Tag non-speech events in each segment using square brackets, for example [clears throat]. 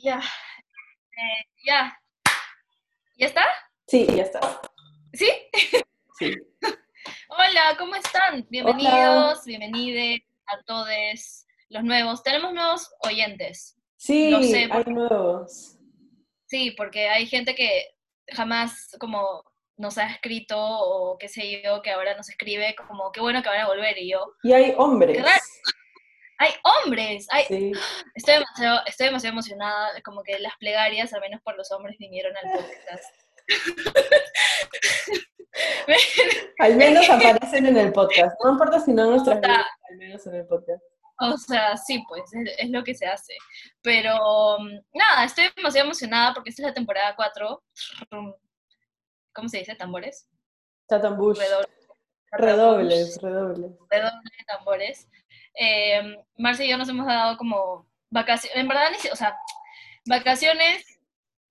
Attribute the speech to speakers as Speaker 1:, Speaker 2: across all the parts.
Speaker 1: Ya. Eh, ya. ¿Ya está?
Speaker 2: Sí, ya está.
Speaker 1: ¿Sí?
Speaker 2: Sí. [laughs]
Speaker 1: Hola, ¿cómo están? Bienvenidos, bienvenides a todos los nuevos. Tenemos nuevos oyentes.
Speaker 2: Sí,
Speaker 1: sé,
Speaker 2: hay nuevos.
Speaker 1: Sí, porque hay gente que jamás como nos ha escrito o qué sé yo, que ahora nos escribe como qué bueno que van a volver y yo.
Speaker 2: Y hay hombres.
Speaker 1: Qué raro. Hay hombres, hay,
Speaker 2: Sí. [gasps]
Speaker 1: estoy demasiado, estoy demasiado emocionada, como que las plegarias, al menos por los hombres, vinieron al podcast. [laughs]
Speaker 2: Al menos aparecen en el podcast. No importa si no en nuestras vidas, al menos en el podcast.
Speaker 1: O sea, sí, pues, es, es lo que se hace. Pero mm, nada, estoy demasiado emocionada porque esta es la temporada 4. ¿Cómo se dice? ¿Tambores?
Speaker 2: Tatambush.
Speaker 1: Redoble.
Speaker 2: Redobles, redobles.
Speaker 1: Redoble de tambores. Eh, Marcia y yo nos hemos dado como vacaciones, en verdad, o sea, vacaciones,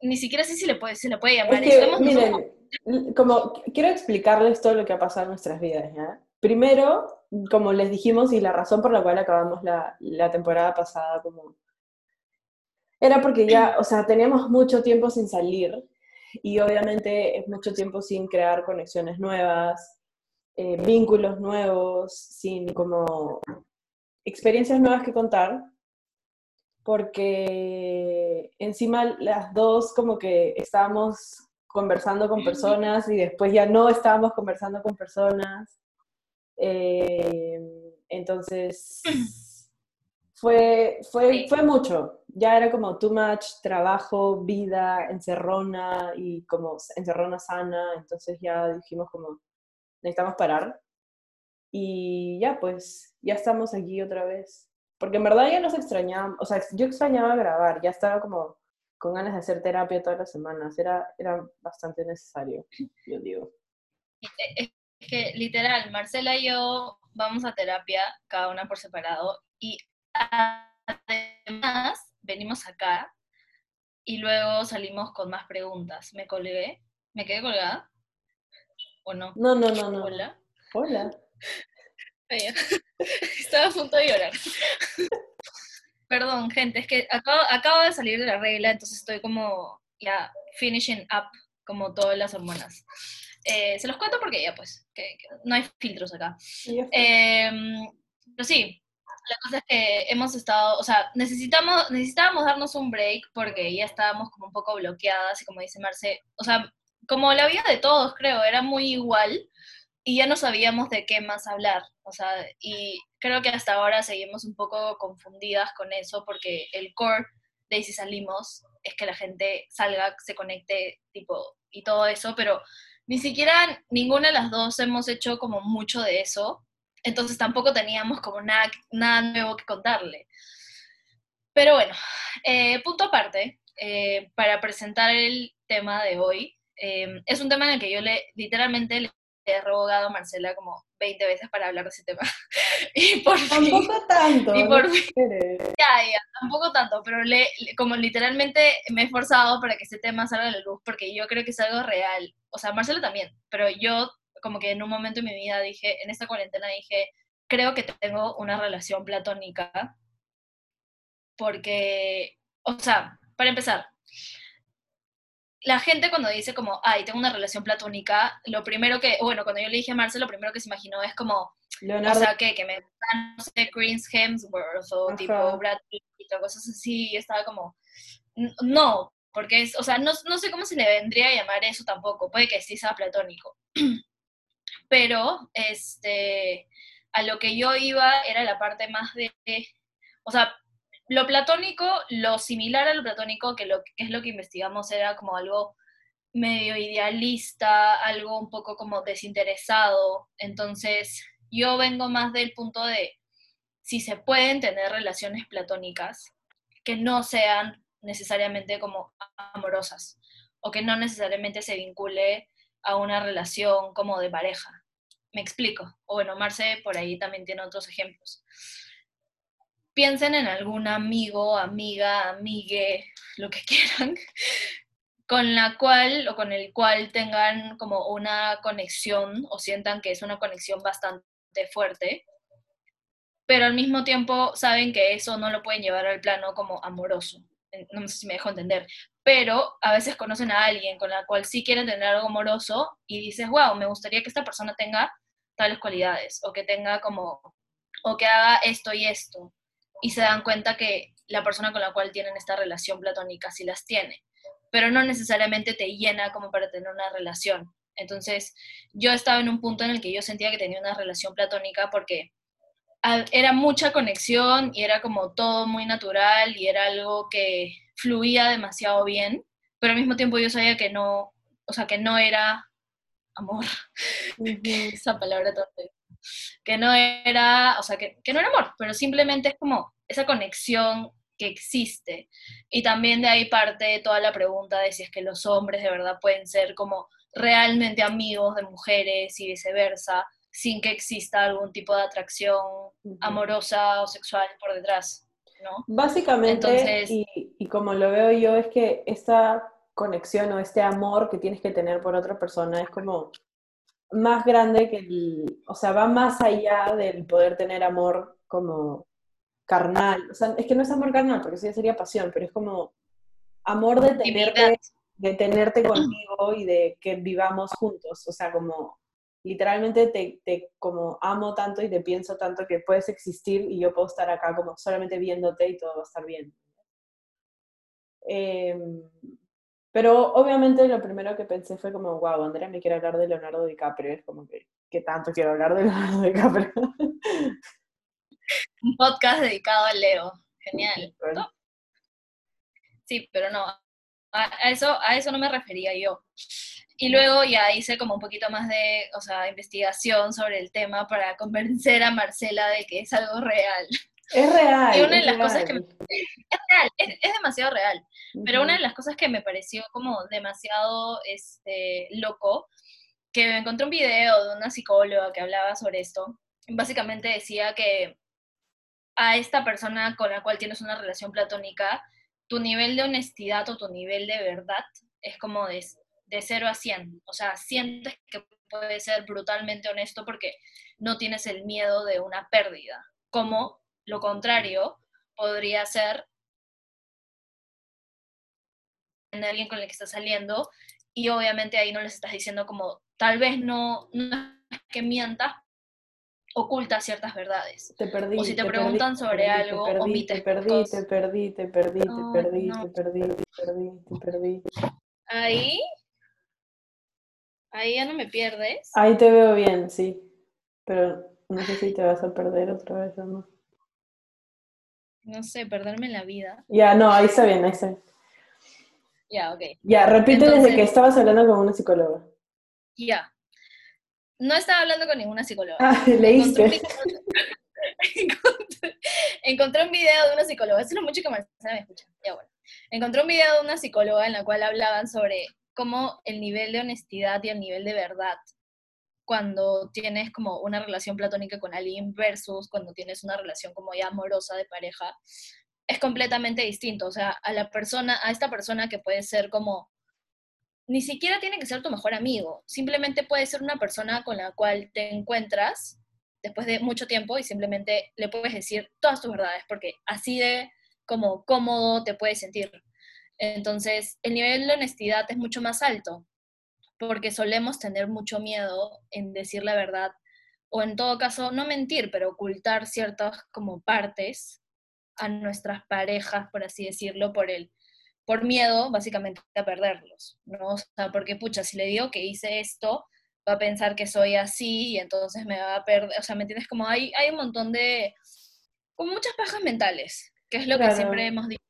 Speaker 1: ni siquiera sé si le puede, se le puede llamar.
Speaker 2: Es que, miren, como quiero explicarles todo lo que ha pasado en nuestras vidas, ¿ya? Primero, como les dijimos, y la razón por la cual acabamos la, la temporada pasada, como era porque ya, o sea, teníamos mucho tiempo sin salir y obviamente es mucho tiempo sin crear conexiones nuevas, eh, vínculos nuevos, sin como experiencias nuevas que contar, porque encima las dos como que estábamos conversando con personas y después ya no estábamos conversando con personas. Eh, entonces, [clears throat] fue, fue, fue mucho. Ya era como too much trabajo, vida, encerrona y como encerrona sana. Entonces ya dijimos como, necesitamos parar. Y ya, pues, ya estamos aquí otra vez. Porque en verdad ya nos extrañábamos, o sea, yo extrañaba grabar, ya estaba como con ganas de hacer terapia todas las semanas. Era, era bastante necesario, [clears throat] yo digo.
Speaker 1: Es que literal, Marcela y yo vamos a terapia, cada una por separado, y además venimos acá y luego salimos con más preguntas. Me colgué, me quedé colgada, ¿o no?
Speaker 2: No, no, no, no.
Speaker 1: Hola.
Speaker 2: Hola. [laughs]
Speaker 1: Estaba a punto de llorar. [laughs] Perdón, gente, es que acabo, acabo de salir de la regla, entonces estoy como ya finishing up como todas las hormonas. Eh, se los cuento porque ya pues, que- que no hay filtros acá. Em, pero sí, la cosa es que hemos estado, o sea, necesitamos, necesitábamos darnos un break porque ya estábamos como un poco bloqueadas y como dice Marce, o sea, como la vida de todos creo, era muy igual y ya no sabíamos de qué más hablar, o sea, y creo que hasta ahora seguimos un poco confundidas con eso porque el core de si salimos es que la gente salga, se conecte, tipo, y todo eso, pero ni siquiera ninguna de las dos hemos hecho como mucho de eso, entonces tampoco teníamos como nada, nada nuevo que contarle. Pero bueno, eh, punto aparte, eh, para presentar el tema de hoy, eh, es un tema en el que yo le literalmente le he rogado a Marcela como 20 veces para hablar de ese tema. [laughs] y por fin,
Speaker 2: Tampoco tanto.
Speaker 1: y
Speaker 2: no
Speaker 1: por
Speaker 2: quieres.
Speaker 1: ya, ya, tampoco tanto, pero le, como literalmente me he esforzado para que ese tema salga a la luz, porque yo creo que es algo real. O sea, Marcelo también, pero yo como que en un momento de mi vida dije, en esta cuarentena dije, creo que tengo una relación platónica, porque, o sea, para empezar, la gente cuando dice como, ay, tengo una relación platónica, lo primero que, bueno, cuando yo le dije a Marcelo, lo primero que se imaginó es como,
Speaker 2: Leonardo.
Speaker 1: o sea, que, que me gustan, no sé, Chris Hemsworth o
Speaker 2: Ajá.
Speaker 1: tipo Brad Pitt o cosas así, y estaba como, "N- no, porque es, o sea, no, no sé cómo se le vendría a llamar eso tampoco, puede que sí sea platónico. [clears throat] Pero, este, a lo que yo iba era la parte más de, o sea, lo platónico, lo similar a lo platónico, que, lo, que es lo que investigamos, era como algo medio idealista, algo un poco como desinteresado. Entonces, yo vengo más del punto de si se pueden tener relaciones platónicas que no sean necesariamente como amorosas o que no necesariamente se vincule a una relación como de pareja. Me explico. O bueno, Marce por ahí también tiene otros ejemplos. Piensen en algún amigo, amiga, amigue, lo que [laughs] quieran, con la cual o con el cual tengan como una conexión o sientan que es una conexión bastante fuerte, pero al mismo tiempo saben que eso no lo pueden llevar al plano como amoroso. no sé si me dejo entender, pero a veces conocen a alguien con la cual sí quieren tener algo amoroso y dices, wow, me gustaría que esta persona tenga tales cualidades o que tenga como, o que haga esto y esto. Y se dan cuenta que la persona con la cual tienen esta relación platónica sí las tiene, pero no necesariamente te llena como para tener una relación. Entonces, yo estaba en un punto en el que yo sentía que tenía una relación platónica porque era mucha conexión y era como todo muy natural y era algo que fluía demasiado bien, pero al mismo tiempo yo sabía que no, o sea, que no era amor, [laughs] esa palabra torpe, que no era, o sea, que, que no era amor, pero simplemente es como esa conexión que existe. Y también de ahí parte toda la pregunta de si es que los hombres de verdad pueden ser como realmente amigos de mujeres y viceversa, sin que exista algún tipo de atracción amorosa o sexual por detrás, ¿no?
Speaker 2: Básicamente, y, como lo veo yo, es que esta conexión o este amor que tienes que tener por otra persona es como más grande que el, o sea, va más allá del poder tener amor como carnal, o sea, es que no es amor carnal, porque eso ya sería pasión, pero es como amor de tenerte, de tenerte conmigo y de que vivamos juntos, o sea, como literalmente te, te, como amo tanto y te pienso tanto que puedes existir y yo puedo estar acá como solamente viéndote y todo va a estar bien. Em, pero obviamente lo primero que pensé fue como, wow, Andrea me quiere hablar de Leonardo DiCaprio, es como que, ¿qué tanto quiero hablar de Leonardo [laughs] DiCaprio?
Speaker 1: Un podcast dedicado a Leo, genial. Sí, pero no, a eso, a eso no me refería yo. Y luego ya hice como un poquito más de, o sea, investigación sobre el tema para convencer a Marcela de que es algo real.
Speaker 2: Es real.
Speaker 1: Y una de las cosas que... es real, es, demasiado real. Pero una de las cosas que me pareció como demasiado este, loco, que encontré un video de una psicóloga que hablaba sobre esto. Básicamente decía que a esta persona con la cual tienes una relación platónica, tu nivel de honestidad o tu nivel de verdad es como de de 0 a 100. O sea, sientes que puede ser brutalmente honesto porque no tienes el miedo de una pérdida. Como lo contrario podría ser en alguien con el que estás saliendo y obviamente ahí no les estás diciendo como tal vez no, no es que mientas, oculta ciertas verdades.
Speaker 2: Te perdí.
Speaker 1: O si te, preguntan sobre algo,
Speaker 2: te perdí, te perdí, te perdí, te perdí, te perdí, te perdí, te perdí, te perdí.
Speaker 1: Ahí Ahí ya no me pierdes.
Speaker 2: Ahí te veo bien, sí. Pero no sé si te vas a perder otra vez o no.
Speaker 1: No sé, perderme la vida.
Speaker 2: Ya, no, ahí está bien, ahí está bien.
Speaker 1: Ya, ok.
Speaker 2: Ya, repite desde que estabas hablando con una psicóloga.
Speaker 1: Ya. No estaba hablando con ninguna psicóloga.
Speaker 2: Ah, [laughs] leíste. [laughs]
Speaker 1: Encontré, un video de una psicóloga. Eso es lo mucho que me escucha. Ya, bueno. Encontré un video de una psicóloga en la cual hablaban sobre como el nivel de honestidad y el nivel de verdad cuando tienes como una relación platónica con alguien versus cuando tienes una relación como ya amorosa de pareja, es completamente distinto. O sea, a la persona, a esta persona que puede ser como, ni siquiera tiene que ser tu mejor amigo, simplemente puede ser una persona con la cual te encuentras después de mucho tiempo y simplemente le puedes decir todas tus verdades, porque así de como cómodo te puedes sentir. Entonces, el nivel de honestidad es mucho más alto, porque solemos tener mucho miedo en decir la verdad, o en todo caso, no mentir, pero ocultar ciertas como partes a nuestras parejas, por así decirlo, por el por miedo básicamente a perderlos, ¿no? O sea, porque pucha, si le digo que hice esto, va a pensar que soy así y entonces me va a perder, o sea, ¿me entiendes? Como hay, hay un montón de, con muchas pajas mentales, que es lo que siempre hemos dicho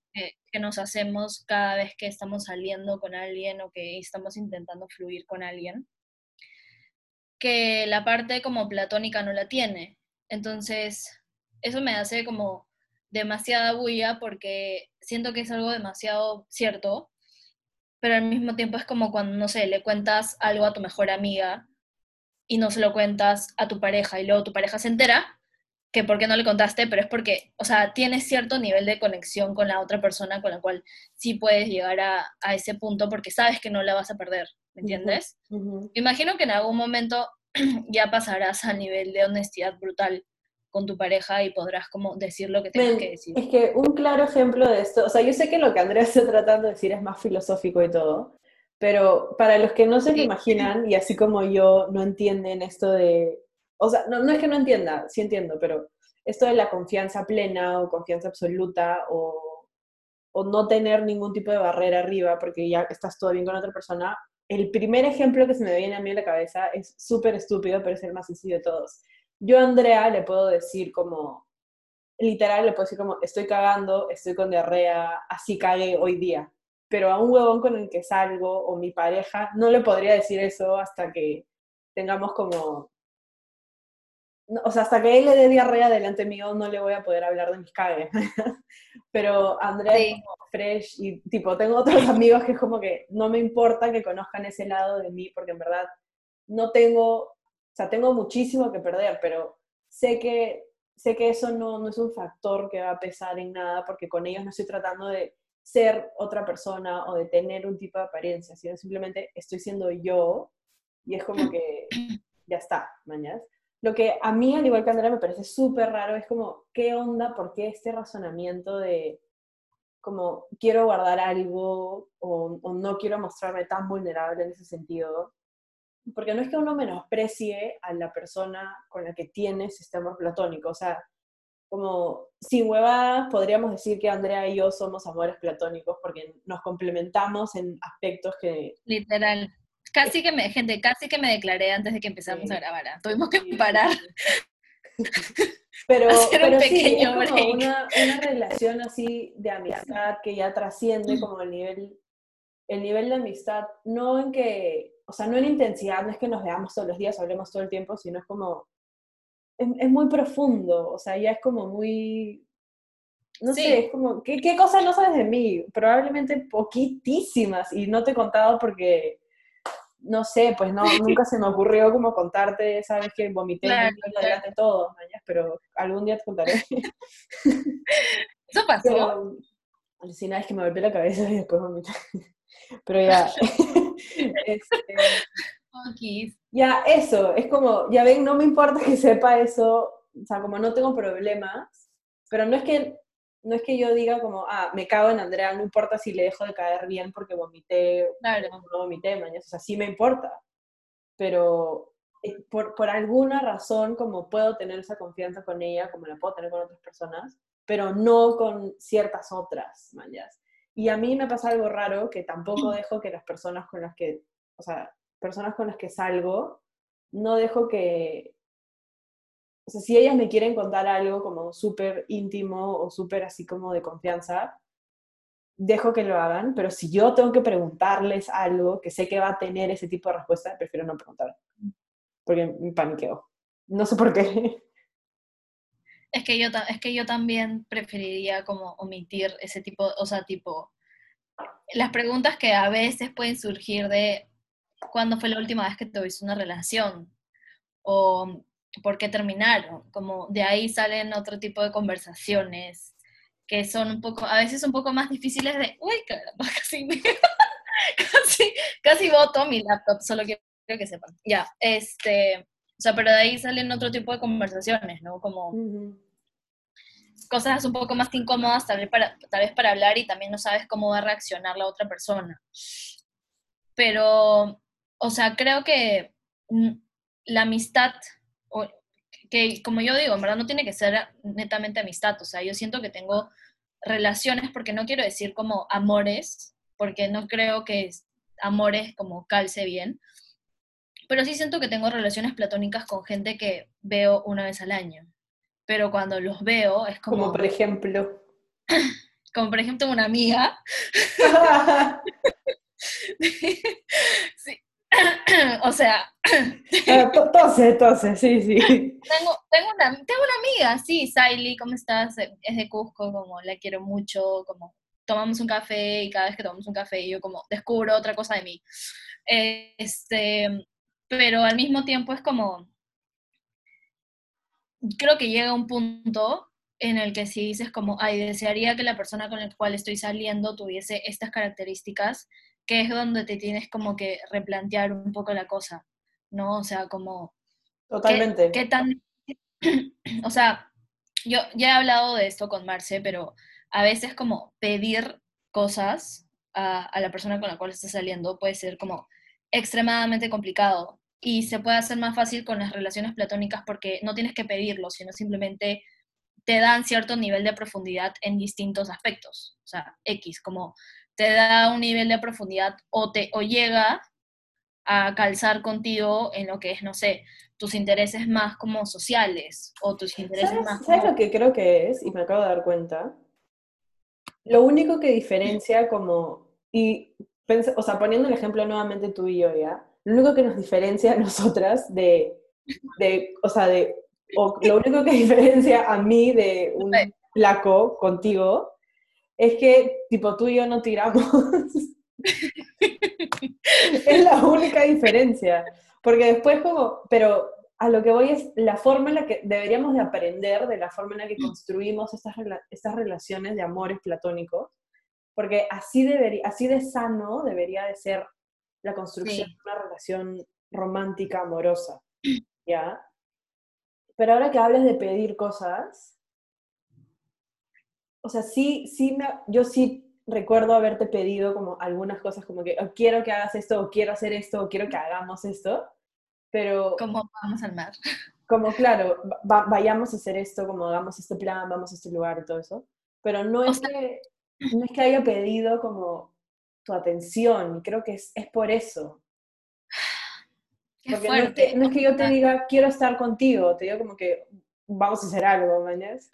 Speaker 1: que, nos hacemos cada vez que estamos saliendo con alguien o que estamos intentando fluir con alguien, que la parte como platónica no la tiene. Entonces, eso me hace como demasiada bulla porque siento que es algo demasiado cierto, pero al mismo tiempo es como cuando, no sé, le cuentas algo a tu mejor amiga y no se lo cuentas a tu pareja y luego tu pareja se entera que por qué no le contaste, pero es porque, o sea, tienes cierto nivel de conexión con la otra persona con la cual sí puedes llegar a, a ese punto porque sabes que no la vas a perder, ¿me entiendes? Imagino que en algún momento [clears throat] ya pasarás al nivel de honestidad brutal con tu pareja y podrás como decir lo que tengas que decir.
Speaker 2: Es que un claro ejemplo de esto, o sea, yo sé que lo que Andrea [laughs] está tratando de decir es más filosófico y todo, pero para los que no se lo imaginan y así como yo no entienden esto de, o sea, no, es que no entienda, sí entiendo, pero esto de la confianza plena o confianza absoluta o, o no tener ningún tipo de barrera arriba porque ya estás todo bien con otra persona, el primer ejemplo que se me viene a mí en la cabeza es súper estúpido, pero es el más sencillo de todos. Yo a Andrea le puedo decir como, literal, le puedo decir como, estoy cagando, estoy con diarrea, así cagué hoy día pero a un huevón con el que salgo o mi pareja, no le podría decir eso hasta que tengamos como... O sea, hasta que él le dé diarrea delante mío, no le voy a poder hablar de mis cagues. [laughs] pero Andrea es como fresh y tipo, tengo otros [laughs] amigos que es como que no me importa que conozcan ese lado de mí, porque en verdad no tengo, o sea, tengo muchísimo que perder, pero sé que, sé que eso no, no es un factor que va a pesar en nada, porque con ellos no estoy tratando de ser otra persona o de tener un tipo de apariencia, sino simplemente estoy siendo yo y es como que ya está, mañana. Lo que a mí, al igual que Andrea, me parece súper raro es como, ¿qué onda? ¿Por qué este razonamiento de como quiero guardar algo o, o no quiero mostrarme tan vulnerable en ese sentido? Porque no es que uno menosprecie a la persona con la que tienes este amor platónico, o sea, como sin huevadas podríamos decir que Andrea y yo somos amores platónicos porque nos complementamos en aspectos que...
Speaker 1: Literal. Casi que me, gente, casi que me declaré antes de que empezamos a grabar. ¿ah? Tuvimos que parar. [laughs]
Speaker 2: Pero, pero sí, es como una, una, relación así de amistad que ya trasciende como el nivel, el nivel de amistad, no en que, o sea, no en intensidad, no es que nos veamos todos los días, hablemos todo el tiempo, sino es como es, muy profundo, o sea, ya es como muy, no sé, es como, ¿qué, ¿qué, cosas no sabes de mí? Probablemente poquitísimas, y no te he contado porque, no sé, pues no, nunca se me ocurrió como contarte, sabes que vomité claro, delante de todos, pero algún día te contaré. [laughs]
Speaker 1: Eso pasó.
Speaker 2: Pero, si nada es que me golpeé la cabeza y después vomité. [laughs] Pero ya. [laughs] este, ya, eso, es como, ya ven, no me importa que sepa eso, o sea, como no tengo problemas, pero no es que, no es que yo diga como, ah, me cago en Andrea, no importa si le dejo de caer bien porque vomité, claro. no, vomité, mañana, o sea, sí me importa, pero eh, por, por, alguna razón, como puedo tener esa confianza con ella, como la puedo tener con otras personas, pero no con ciertas otras, mañas. Y a mí me pasa algo raro, que tampoco dejo que las personas con las que, o sea, personas con las que salgo, no dejo que, o sea, si ellas me quieren contar algo como súper íntimo o súper así como de confianza, dejo que lo hagan, pero si yo tengo que preguntarles algo que sé que va a tener ese tipo de respuesta, prefiero no preguntar, porque me paniqueo. No sé por qué.
Speaker 1: Es que yo, es que yo también preferiría como omitir ese tipo, o sea, tipo, las preguntas que a veces pueden surgir de, cuándo fue la última vez que tuviste una relación o por qué terminaron. Como de ahí salen otro tipo de conversaciones que son un poco, a veces un poco más difíciles de, uy, caramba, [laughs] casi, casi, casi voto mi laptop, solo quiero que sepan. Ya, este, o sea, pero de ahí salen otro tipo de conversaciones, ¿no? Como cosas un poco más incómodas tal vez, para, tal vez para hablar y también no sabes cómo va a reaccionar la otra persona. Pero o sea, creo que mm, la amistad, que como yo digo, en verdad no tiene que ser netamente amistad, o sea, yo siento que tengo relaciones, porque no quiero decir como amores, porque no creo que amores como calce bien, pero sí siento que tengo relaciones platónicas con gente que veo una vez al año, pero cuando los veo es como...
Speaker 2: Como por ejemplo... [coughs]
Speaker 1: Como por ejemplo una amiga. [laughs] [laughs] sí, [coughs] o sea...
Speaker 2: Entonces, entonces, sí, sí. [laughs]
Speaker 1: Tengo, tengo, una, tengo una amiga, sí, Saily, ¿cómo estás? Es de Cusco, como la quiero mucho, como tomamos un café y cada vez que tomamos un café yo como descubro otra cosa de mí. Este, pero al mismo tiempo es como, creo que llega un punto en el que si dices como, ay, desearía que la persona con la cual estoy saliendo tuviese estas características, que es donde te tienes como que replantear un poco la cosa, ¿no? O sea, como...
Speaker 2: Totalmente.
Speaker 1: ¿Qué, tan, [clears throat] o sea, yo ya he hablado de esto con Marce, pero a veces como pedir cosas a, a la persona con la cual estás saliendo puede ser como extremadamente complicado y se puede hacer más fácil con las relaciones platónicas porque no tienes que pedirlo, sino simplemente te dan cierto nivel de profundidad en distintos aspectos. O sea, X, como te da un nivel de profundidad o, te, o llega a calzar contigo en lo que es, no sé, tus intereses más como sociales o tus intereses
Speaker 2: ¿Sabes,
Speaker 1: más...
Speaker 2: ¿sabes
Speaker 1: como-
Speaker 2: lo que creo que es? Y me acabo de dar cuenta. Lo único que diferencia como, y o sea, poniendo el ejemplo nuevamente tú y yo ya, lo único que nos diferencia a nosotras de, de o sea, de, o lo único que [laughs] diferencia a mí de un flaco contigo, es que tipo tú y yo no tiramos. [laughs] es la única diferencia. Porque después como, pero a lo que voy es la forma en la que deberíamos de aprender de la forma en la que construimos estas, estas relaciones de amores platónicos, porque así, debería, así de sano debería de ser la construcción
Speaker 1: Sí.
Speaker 2: de una relación romántica, amorosa, ¿ya? Pero ahora que hablas de pedir cosas, o sea, sí, sí me, yo sí recuerdo haberte pedido como algunas cosas como que "Oh, quiero que hagas esto, o quiero hacer esto, o quiero que hagamos esto, pero
Speaker 1: como vamos al mar. [laughs]
Speaker 2: como claro, va- vayamos a hacer esto, como hagamos este plan, vamos a este lugar y todo eso, pero no es,
Speaker 1: sea-
Speaker 2: que, no es que haya pedido como tu atención, creo que es, es por eso. Porque no es,
Speaker 1: fuerte.
Speaker 2: que, no es que yo te diga, quiero estar contigo, te digo como que vamos a hacer algo, mañas.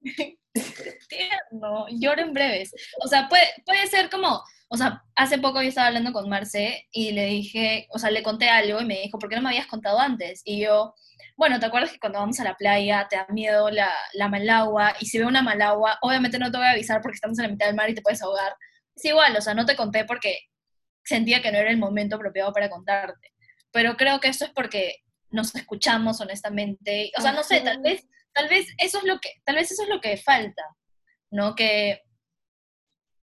Speaker 2: [laughs]
Speaker 1: tierno, lloro en breves. O sea, puede, puede ser como, o sea, hace poco yo estaba hablando con Marce y le dije, o sea, le conté algo y me dijo, ¿por qué no me habías contado antes? Y yo, bueno, ¿te acuerdas que cuando vamos a la playa te da miedo la, la malagua? Y si veo una malagua, obviamente no te voy a avisar porque estamos en la mitad del mar y te puedes ahogar. Es igual, o sea, no te conté porque sentía que no era el momento apropiado para contarte. Pero creo que esto es porque nos escuchamos honestamente. O sea, no sé, tal vez, tal vez eso es lo que, tal vez eso es lo que falta, ¿no? Que,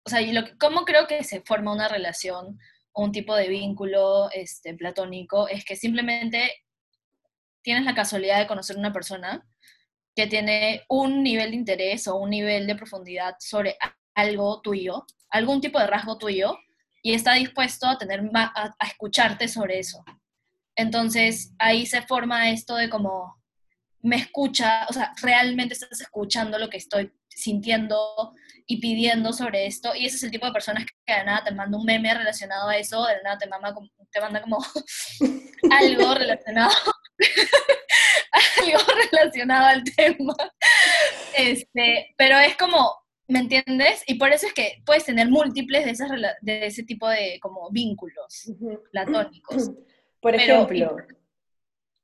Speaker 1: o sea, y lo que- cómo creo que se forma una relación un tipo de vínculo este, platónico es que simplemente tienes la casualidad de conocer una persona que tiene un nivel de interés o un nivel de profundidad sobre algo tuyo, algún tipo de rasgo tuyo, y está dispuesto a, tener a, a escucharte sobre eso. Entonces ahí se forma esto de como me escucha, o sea, realmente estás escuchando lo que estoy sintiendo y pidiendo sobre esto, y ese es el tipo de personas que de nada te manda un meme relacionado a eso, de nada te como, te manda como [laughs] algo relacionado [laughs] algo relacionado al tema. Este, pero es como, ¿me entiendes? Y por eso es que puedes tener múltiples de, esas, de ese tipo de como vínculos platónicos.
Speaker 2: Por
Speaker 1: Pero,
Speaker 2: ejemplo,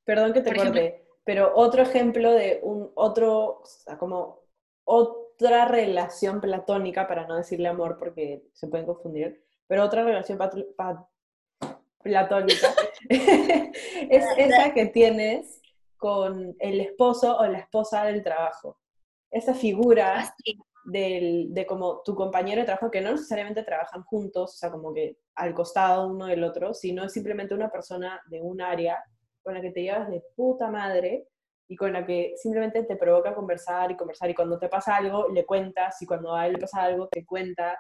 Speaker 2: perdón que te corte, pero otro ejemplo de un otro, o sea, como otra relación platónica, para no decirle amor porque se pueden confundir, pero otra relación platónica [laughs] es esa que tienes con el esposo o la esposa del trabajo. Esa figura
Speaker 1: Así,
Speaker 2: del, de como tu compañero de trabajo, que no necesariamente trabajan juntos, o sea, como que al costado uno del otro, sino es simplemente una persona de un área con la que te llevas de puta madre y con la que simplemente te provoca conversar y conversar y cuando te pasa algo le cuentas y cuando a él le pasa algo te cuenta.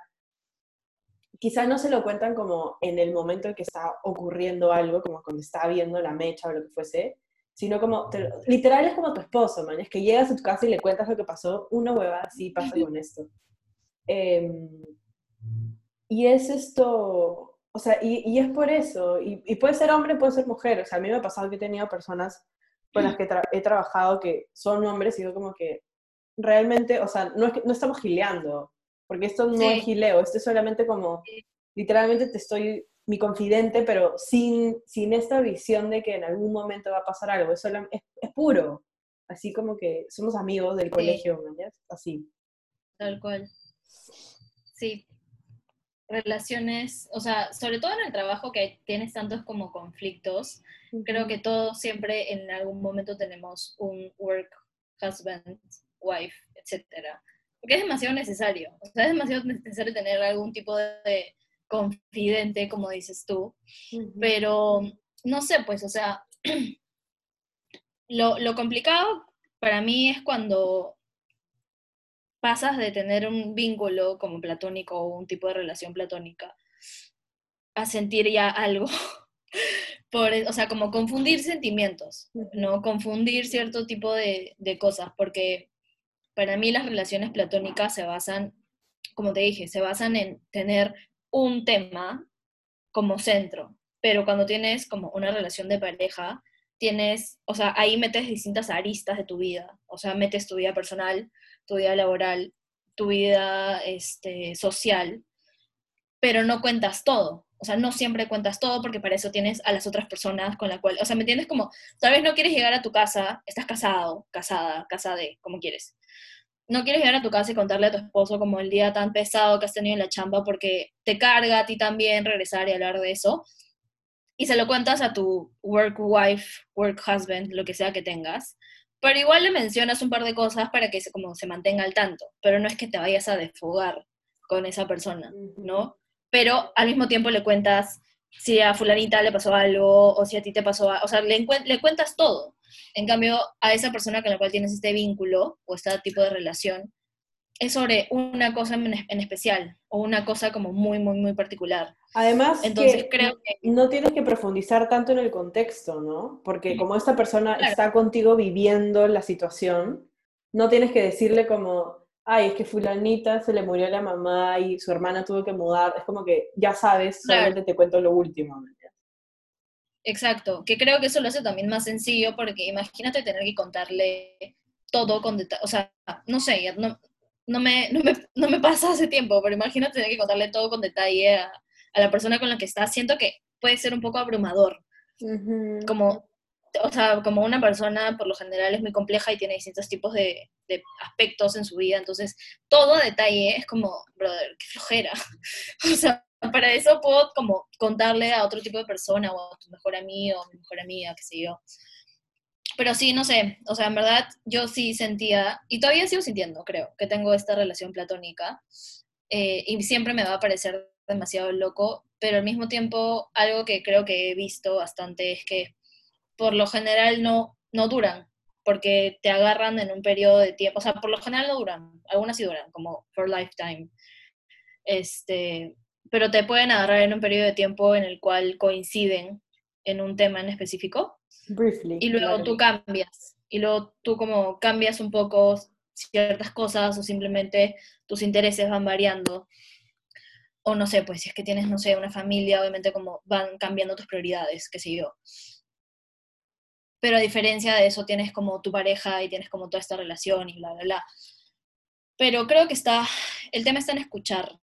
Speaker 2: Quizás no se lo cuentan como en el momento en que está ocurriendo algo, como cuando está viendo la mecha o lo que fuese, sino como, te literal es como tu esposo, man, es que llegas a tu casa y le cuentas lo que pasó, una huevada así pasa [laughs] con esto. Em, y es esto, o sea, y, y es por eso, y, y puede ser hombre, puede ser mujer, o sea, a mí me ha pasado que he tenido personas con las que tra- he trabajado que son hombres y yo como que realmente, o sea, no, es que, no estamos gileando, porque esto no
Speaker 1: Sí.
Speaker 2: es gileo, esto es solamente como, literalmente te estoy mi confidente, pero sin, sin esta visión de que en algún momento va a pasar algo, es, solam- es, es puro, así como que somos amigos del colegio, ¿me entiendes? Así.
Speaker 1: tal cual. Sí. Relaciones, o sea, sobre todo en el trabajo que tienes tantos como conflictos, creo que todos siempre en algún momento tenemos un work husband, wife, etcétera. Porque es demasiado necesario. O sea, es demasiado necesario tener algún tipo de confidente, como dices tú. Pero no sé, pues, o sea, [clears throat] lo, lo complicado para mí es cuando pasas de tener un vínculo como platónico o un tipo de relación platónica a sentir ya algo. [laughs] Por, o sea, como confundir sentimientos, ¿no? Confundir cierto tipo de, de cosas, porque para mí las relaciones platónicas se basan, como te dije, se basan en tener un tema como centro, pero cuando tienes como una relación de pareja, tienes, o sea, ahí metes distintas aristas de tu vida, o sea, metes tu vida personal, tu vida laboral, tu vida este, social, pero no cuentas todo. O sea, no siempre cuentas todo porque para eso tienes a las otras personas con la cual, o sea, ¿me entiendes? Como, tal vez no quieres llegar a tu casa, estás casado, casada, casada de, como quieres. No quieres llegar a tu casa y contarle a tu esposo como el día tan pesado que has tenido en la chamba porque te carga a ti también regresar y hablar de eso. Y se lo cuentas a tu work wife, work husband, lo que sea que tengas. Pero igual le mencionas un par de cosas para que se, como se mantenga al tanto. Pero no es que te vayas a desfogar con esa persona, ¿no? pero al mismo tiempo le cuentas si a fulanita le pasó algo o si a ti te pasó algo, o sea, le, le cuentas todo. En cambio, a esa persona con la cual tienes este vínculo o este tipo de relación, es sobre una cosa en, especial o una cosa como muy, muy, muy particular.
Speaker 2: Además, Entonces, creo que no tienes que profundizar tanto en el contexto, ¿no? Porque como esta persona está contigo viviendo la situación, no tienes que decirle como, ay, es que fulanita se le murió la mamá y su hermana tuvo que mudar, es como que ya sabes, solamente te cuento lo último.
Speaker 1: Exacto, que creo que eso lo hace también más sencillo porque imagínate tener que contarle todo con detalle, o sea, no sé, no, no, me, no, me, pasa hace tiempo, pero imagínate tener que contarle todo con detalle a, la persona con la que estás, siento que puede ser un poco abrumador, como o sea, como una persona por lo general es muy compleja y tiene distintos tipos de, aspectos en su vida, entonces todo detalle es como, brother, qué flojera. [laughs] o sea, para eso puedo como contarle a otro tipo de persona o a tu mejor amigo o mi mejor amiga, qué sé yo. Pero sí, no sé, o sea, en verdad yo sí sentía, y todavía sigo sintiendo, creo, que tengo esta relación platónica, eh, y siempre me va a parecer demasiado loco, pero al mismo tiempo algo que creo que he visto bastante es que por lo general no, no duran, porque te agarran en un periodo de tiempo, o sea, por lo general no duran, algunas sí duran, como for lifetime, este, pero te pueden agarrar en un periodo de tiempo en el cual coinciden en un tema en específico.
Speaker 2: Briefly.
Speaker 1: Y luego tú cambias, y luego tú como cambias un poco ciertas cosas o simplemente tus intereses van variando. O no sé, pues si es que tienes, no sé, una familia, obviamente como van cambiando tus prioridades, qué sé yo pero a diferencia de eso tienes como tu pareja y tienes como toda esta relación y bla, bla, bla. Pero creo que está, el tema está en escuchar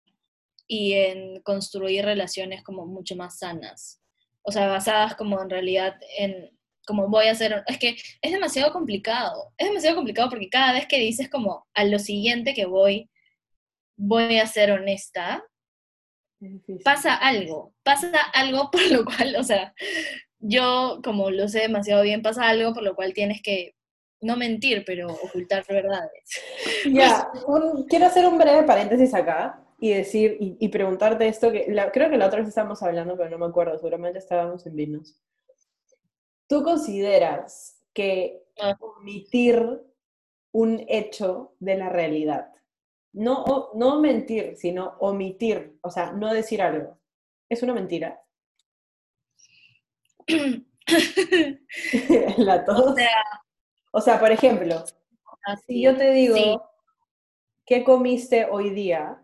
Speaker 1: y en construir relaciones como mucho más sanas, o sea, basadas como en realidad en, como voy a hacer, es que es demasiado complicado, es demasiado complicado porque cada vez que dices como a lo siguiente que voy, voy a ser honesta, pasa algo, pasa algo [laughs] por lo cual, o sea, yo, como lo sé demasiado bien, pasa algo por lo cual tienes que no mentir, pero ocultar verdades. [laughs]
Speaker 2: Ya, quiero hacer un breve paréntesis acá y decir, y, preguntarte esto, que creo que la otra vez estábamos hablando, pero no me acuerdo, seguramente estábamos en vinos. ¿Tú consideras que ah. omitir un hecho de la realidad, no, no mentir, sino omitir, o sea, no decir algo, es una mentira? [coughs] la tos. O sea, por ejemplo, si yo te digo, ¿qué comiste hoy día?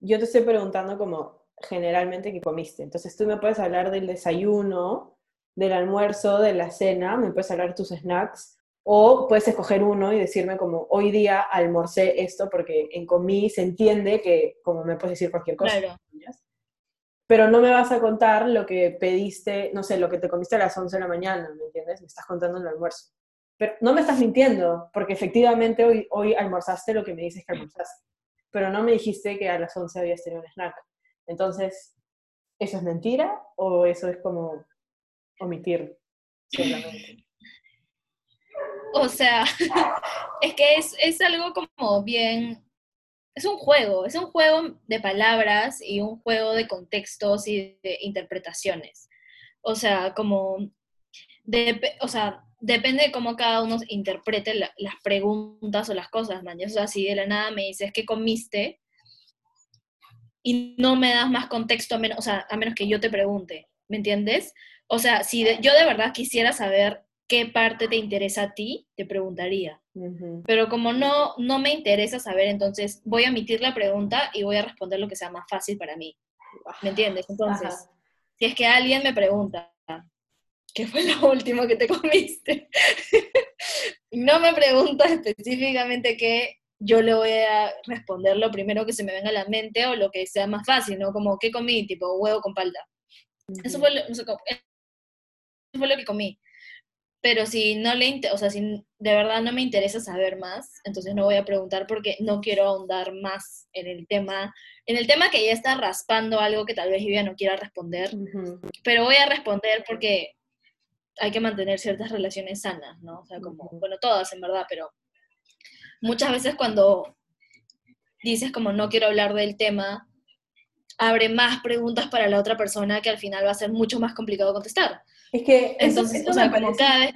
Speaker 2: Yo te estoy preguntando como generalmente qué comiste. Entonces tú me puedes hablar del desayuno, del almuerzo, de la cena, me puedes hablar de tus snacks, o puedes escoger uno y decirme como, hoy día almorcé esto porque en comí se entiende que como me puedes decir cualquier cosa. Claro pero no me vas a contar lo que pediste, no sé, lo que te comiste a las 11 de la mañana, ¿me entiendes? Me estás contando el almuerzo. Pero no me estás mintiendo, porque efectivamente hoy, hoy almorzaste lo que me dices que almorzaste, pero no me dijiste que a las 11 habías tenido un snack. Entonces, ¿eso es mentira o eso es como omitir solamente? [laughs]
Speaker 1: O sea, [laughs] es que es, es algo como bien es un juego, es un juego de palabras y un juego de contextos y de interpretaciones. O sea, como, de, o sea, depende de cómo cada uno interprete las preguntas o las cosas, man. O sea, de la nada me dices, ¿qué comiste? Y no me das más contexto, a menos, o sea, a menos que yo te pregunte, ¿me entiendes? O sea, si yo de verdad quisiera saber qué parte te interesa a ti, te preguntaría. Pero como no, no me interesa saber, entonces voy a emitir la pregunta y voy a responder lo que sea más fácil para mí. ¿Me entiendes? Entonces, si es que alguien me pregunta, ¿qué fue lo [laughs] último que te comiste? [laughs] no me pregunta específicamente qué, yo le voy a responder lo primero que se me venga a la mente o lo que sea más fácil, ¿no? Como, ¿qué comí? Tipo, huevo con palta. Eso fue, lo, eso fue lo que comí. Pero si no le, o sea, si de verdad no me interesa saber más, entonces no voy a preguntar porque no quiero ahondar más en el tema, en el tema que ya está raspando algo que tal vez yo ya no quiera responder, pero voy a responder porque hay que mantener ciertas relaciones sanas, ¿no? O sea, como, bueno, todas en verdad, pero muchas veces cuando dices como no quiero hablar del tema, abre más preguntas para la otra persona que al final va a ser mucho más complicado contestar.
Speaker 2: Es que Entonces, o sea, como cada vez...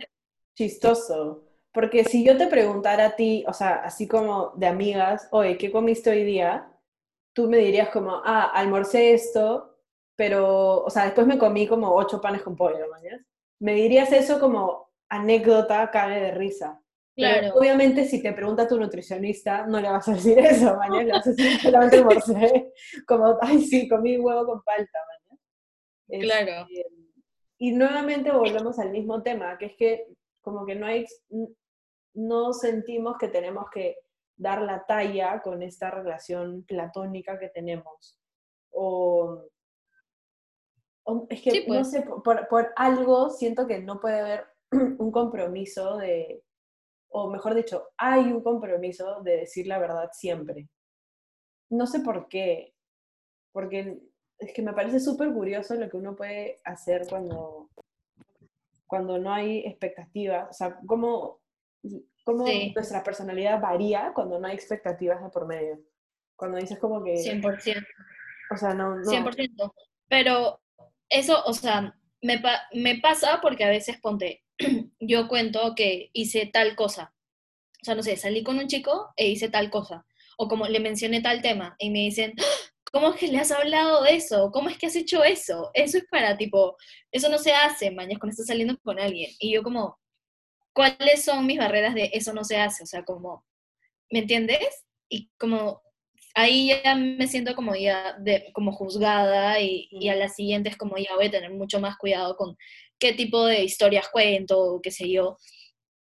Speaker 2: chistoso. Porque si yo te preguntara a ti, o sea, así como de amigas, oye, ¿qué comiste hoy día? Tú me dirías como, ah, almorcé esto, pero, o sea, después me comí como ocho panes con pollo, ¿mañas? Me dirías eso como anécdota, cabe de risa. Claro. obviamente, si te pregunta tu nutricionista, no le vas a decir [laughs] eso, mañana le vas a decir solamente almorcé, como, ay, sí, comí huevo con palta, mañana.
Speaker 1: Claro. Este,
Speaker 2: y nuevamente volvemos al mismo tema, que es que como que no hay, no sentimos que tenemos que dar la talla con esta relación platónica que tenemos. O, es que, no pues. sé, por, por, algo siento que no puede haber [clears throat] un compromiso de, o mejor dicho, hay un compromiso de decir la verdad siempre. No sé por qué, porque es que me parece súper curioso lo que uno puede hacer cuando, cuando no hay expectativas, o sea, cómo, cómo nuestra personalidad varía cuando no hay expectativas de por medio. Cuando dices como que...
Speaker 1: 100%.
Speaker 2: O sea, no... no.
Speaker 1: 100%. Pero eso, o sea, me, me pasa porque a veces ponte, [clears throat] yo cuento que hice tal cosa. O sea, no sé, salí con un chico e hice tal cosa. O como le mencioné tal tema y me dicen, ¿Cómo es que le has hablado de eso? ¿Cómo es que has hecho eso? Eso es para, tipo, eso no se hace, mañana cuando estás saliendo con alguien. Y yo como, ¿cuáles son mis barreras de eso no se hace? O sea, como, ¿me entiendes? Y como, ahí ya me siento como ya, de, como juzgada y, y a las siguientes como ya voy a tener mucho más cuidado con qué tipo de historias cuento, qué sé yo.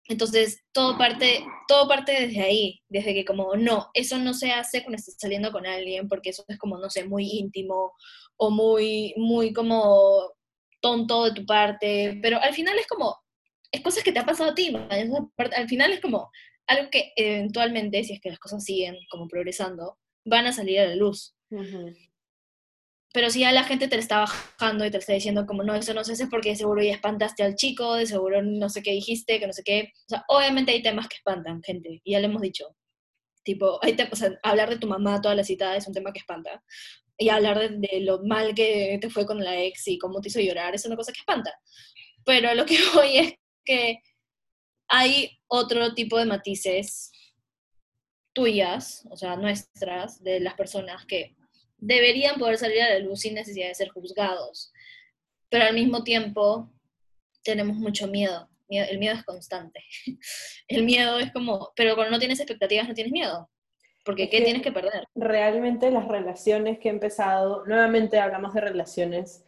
Speaker 1: Entonces, todo parte, todo parte desde ahí, desde que como, no, eso no se hace cuando estás saliendo con alguien, porque eso es como, no sé, muy íntimo o muy, muy como tonto de tu parte, pero al final es como, es cosas que te ha pasado a ti, al final es como algo que eventualmente, si es que las cosas siguen como progresando, van a salir a la luz. Pero si ya la gente te está bajando y te está diciendo como, no, eso no se hace porque de seguro ya espantaste al chico, de seguro no sé qué dijiste, que no sé qué. O sea, obviamente hay temas que espantan, gente, y ya le hemos dicho. Tipo, hay o sea, hablar de tu mamá toda la cita es un tema que espanta. Y hablar de, lo mal que te fue con la ex y cómo te hizo llorar es una cosa que espanta. Pero lo que [laughs] voy es que hay otro tipo de matices tuyas, o sea, nuestras, de las personas que deberían poder salir a la luz sin necesidad de ser juzgados. Pero al mismo tiempo tenemos mucho miedo. El miedo es constante. [laughs] El miedo es como, pero cuando no tienes expectativas no tienes miedo. Porque ¿qué tienes que perder?
Speaker 2: Realmente las relaciones que he empezado, nuevamente hablamos de relaciones,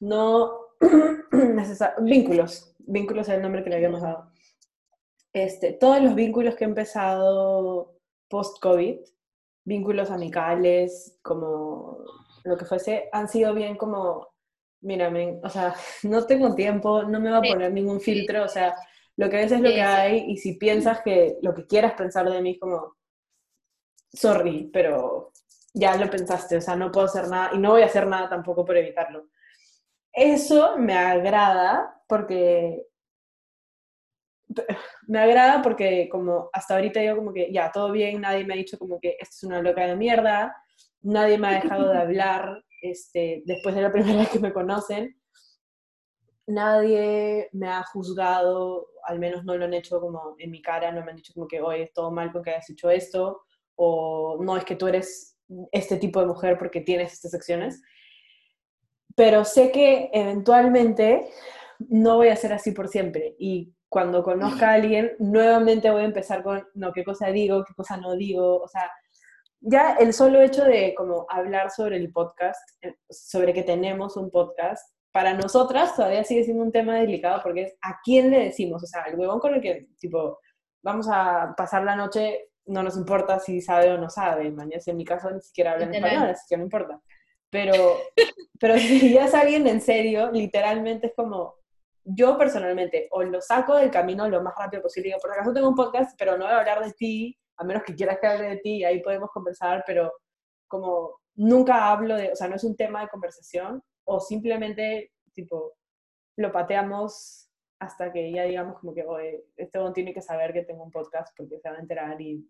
Speaker 2: no [clears throat] vínculos, vínculos es el nombre que le habíamos dado. Este, todos los vínculos que he empezado post-COVID vínculos amicales, como lo que fuese, han sido bien como, mírame, o sea, [laughs] no tengo tiempo, no me va a poner ningún filtro, o sea, lo que ves es lo que hay y si piensas que lo que quieras pensar de mí es como, sorry, pero ya lo pensaste, o sea, no puedo hacer nada y no voy a hacer nada tampoco por evitarlo. Eso me agrada porque [sighs] me agrada porque como hasta ahorita yo como que ya, todo bien, nadie me ha dicho como que esto es una loca de mierda, nadie me ha dejado de hablar este, después de la [laughs] primera vez que me conocen. nadie me ha juzgado, al menos no lo han hecho como en mi cara, no me han dicho como que, oye, es todo mal con que hayas hecho esto, o no es que tú eres este tipo de mujer porque tienes estas acciones. Pero sé que eventualmente no voy a ser así por siempre. Y cuando conozca a alguien, nuevamente voy a empezar con, no, qué cosa digo, qué cosa no digo. O sea, ya el solo hecho de como hablar sobre el podcast, eh, sobre que tenemos un podcast, para nosotras todavía sigue siendo un tema delicado porque es a quién le decimos, o sea, el huevón con el que, tipo, vamos a pasar la noche, no nos importa si sabe o no sabe, mañana en mi caso ni siquiera habla en español, así que no importa. Pero, [laughs] pero si ya es alguien en serio, literalmente es como, yo personalmente, o lo saco del camino lo más rápido posible, digo, por acaso tengo un podcast, pero no voy a hablar de ti, a menos que quieras que hable de ti, ahí podemos conversar, pero como nunca hablo de, o sea, no es un tema de conversación, o simplemente, tipo, lo pateamos hasta que ya digamos como que, oye, este hombre tiene que saber que tengo un podcast porque se va a enterar y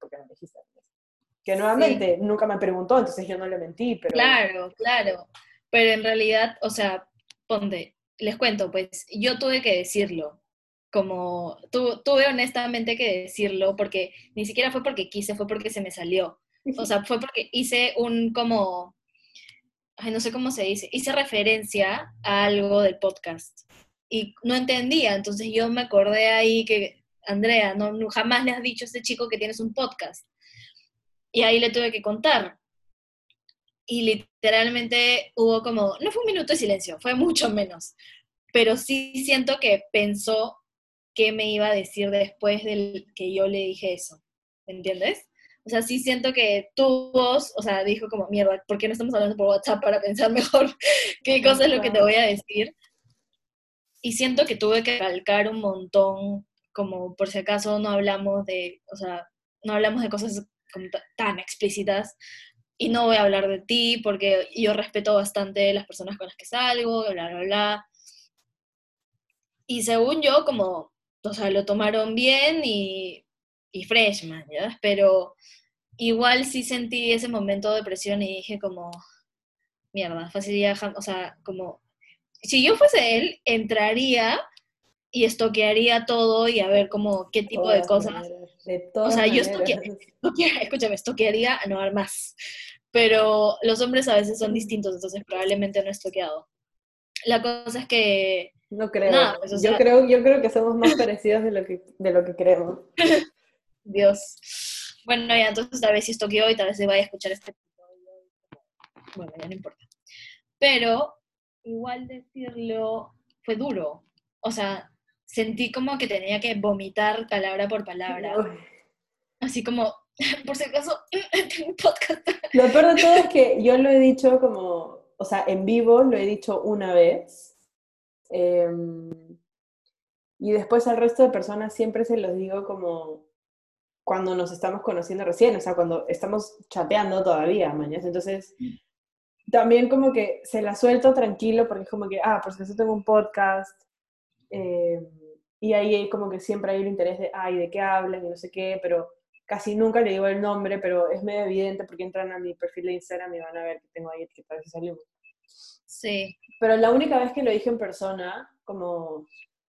Speaker 2: porque me dijiste. Que nuevamente nunca me preguntó, entonces yo no le mentí, pero...
Speaker 1: Claro, claro. Pero en realidad, o sea, ponte, les cuento, pues yo tuve que decirlo. Como tuve honestamente que decirlo porque ni siquiera fue porque quise, fue porque se me salió. O sea, fue porque hice un como no sé cómo se dice, hice referencia a algo del podcast y no entendía, entonces yo me acordé ahí que, Andrea, no, jamás le has dicho a ese chico que tienes un podcast. Y ahí le tuve que contar. Y literalmente hubo como, no fue un minuto de silencio, fue mucho menos, pero sí siento que pensó qué me iba a decir después del que yo le dije eso, ¿entiendes? O sea, sí siento que tu voz, o sea, dijo como, mierda, ¿por qué no estamos hablando por WhatsApp para pensar mejor [laughs] qué cosa es lo que te voy a decir? Y siento que tuve que calcar un montón, como por si acaso no hablamos de, o sea, no hablamos de cosas tan explícitas. Y no voy a hablar de ti porque yo respeto bastante las personas con las que salgo, bla, bla, bla. Y según yo, como, o sea, lo tomaron bien y y freshman, ¿ya? Pero igual sí sentí ese momento de depresión y dije como, mierda, facilidad, o sea, como, si yo fuese él, entraría y estoquearía todo y a ver como qué tipo de cosas. o sea, yo estoquearía, escúchame, estoquearía a no dar más. Pero los hombres a veces son distintos, entonces probablemente no he estoqueado. La cosa es que...
Speaker 2: No creo. Pues, yo, creo yo creo que somos más parecidos de lo que, de lo que creemos. [laughs]
Speaker 1: Dios. Bueno, ya entonces tal vez si estoqueó y tal vez se vaya a escuchar este Bueno, ya no importa. Pero igual decirlo fue duro. O sea, sentí como que tenía que vomitar palabra por palabra. Así como, [laughs] por si acaso, [laughs] tengo podcast.
Speaker 2: Lo peor de todo es que yo lo he dicho como, o sea, en vivo lo he dicho una vez. Em, y después al resto de personas siempre se los digo como cuando nos estamos conociendo recién, o sea, cuando estamos chateando todavía, mañana. Entonces, también como que se la suelto tranquilo porque es como que, ah, por si acaso tengo un podcast. Eh, y ahí como que siempre hay el interés de, ay, ¿de qué hablan? Y no sé qué, pero casi nunca le digo el nombre, pero es medio evidente porque entran a mi perfil de Instagram y van a ver que tengo ahí etiquetado si salimos.
Speaker 1: Sí.
Speaker 2: Pero la única vez que lo dije en persona, como